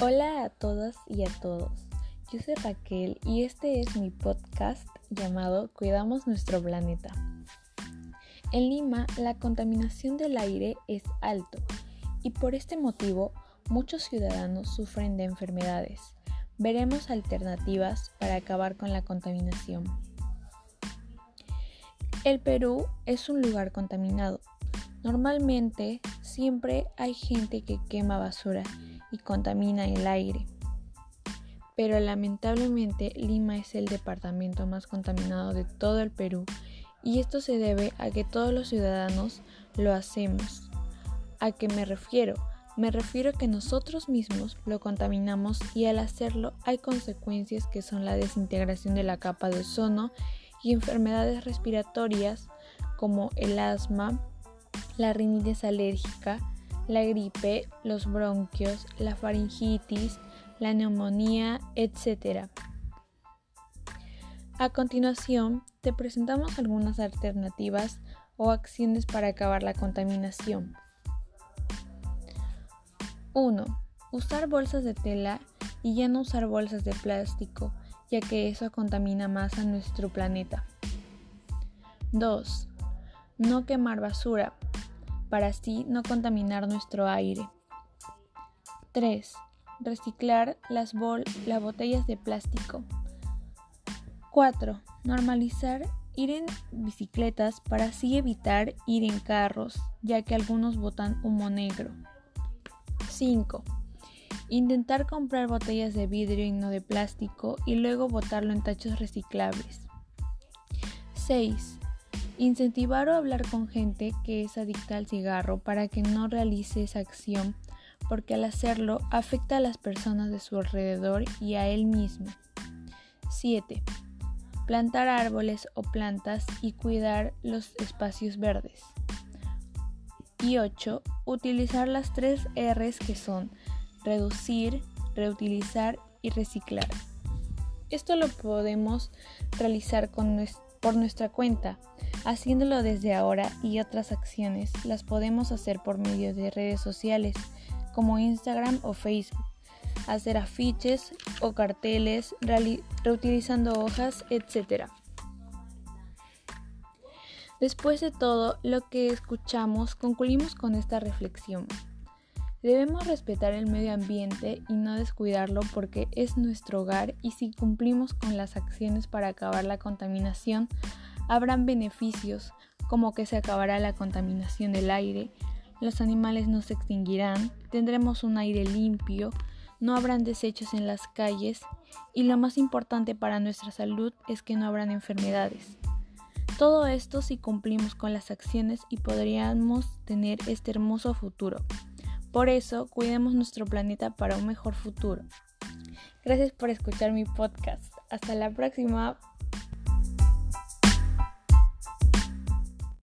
Hola a todas y a todos. Yo soy Raquel y este es mi podcast llamado Cuidamos nuestro planeta. En Lima la contaminación del aire es alto y por este motivo muchos ciudadanos sufren de enfermedades. Veremos alternativas para acabar con la contaminación. El Perú es un lugar contaminado. Normalmente siempre hay gente que quema basura y contamina el aire. Pero lamentablemente Lima es el departamento más contaminado de todo el Perú y esto se debe a que todos los ciudadanos lo hacemos. ¿A qué me refiero? Me refiero a que nosotros mismos lo contaminamos y al hacerlo hay consecuencias que son la desintegración de la capa de ozono y enfermedades respiratorias como el asma, la rinitis alérgica, la gripe, los bronquios, la faringitis, la neumonía, etc. A continuación, te presentamos algunas alternativas o acciones para acabar la contaminación. 1. Usar bolsas de tela y ya no usar bolsas de plástico, ya que eso contamina más a nuestro planeta. 2. No quemar basura, para así no contaminar nuestro aire. 3. Reciclar las, botellas de plástico. 4. Normalizar ir en bicicletas para así evitar ir en carros, ya que algunos botan humo negro. 5. Intentar comprar botellas de vidrio y no de plástico y luego botarlo en tachos reciclables. 6. Incentivar o hablar con gente que es adicta al cigarro para que no realice esa acción, porque al hacerlo afecta a las personas de su alrededor y a él mismo. 7. Plantar árboles o plantas y cuidar los espacios verdes. Y 8. Utilizar las tres Rs que son reducir, reutilizar y reciclar. Esto lo podemos realizar por nuestra cuenta Haciéndolo desde ahora y otras acciones las podemos hacer por medio de redes sociales como Instagram o Facebook, hacer afiches o carteles, reutilizando hojas, etc. Después de todo lo que escuchamos, concluimos con esta reflexión. Debemos respetar el medio ambiente y no descuidarlo porque es nuestro hogar y si cumplimos con las acciones para acabar la contaminación, Habrán beneficios como que se acabará la contaminación del aire, los animales no se extinguirán, tendremos un aire limpio, no habrán desechos en las calles y lo más importante para nuestra salud es que no habrán enfermedades. Todo esto si cumplimos con las acciones y podríamos tener este hermoso futuro. Por eso, cuidemos nuestro planeta para un mejor futuro. Gracias por escuchar mi podcast. Hasta la próxima.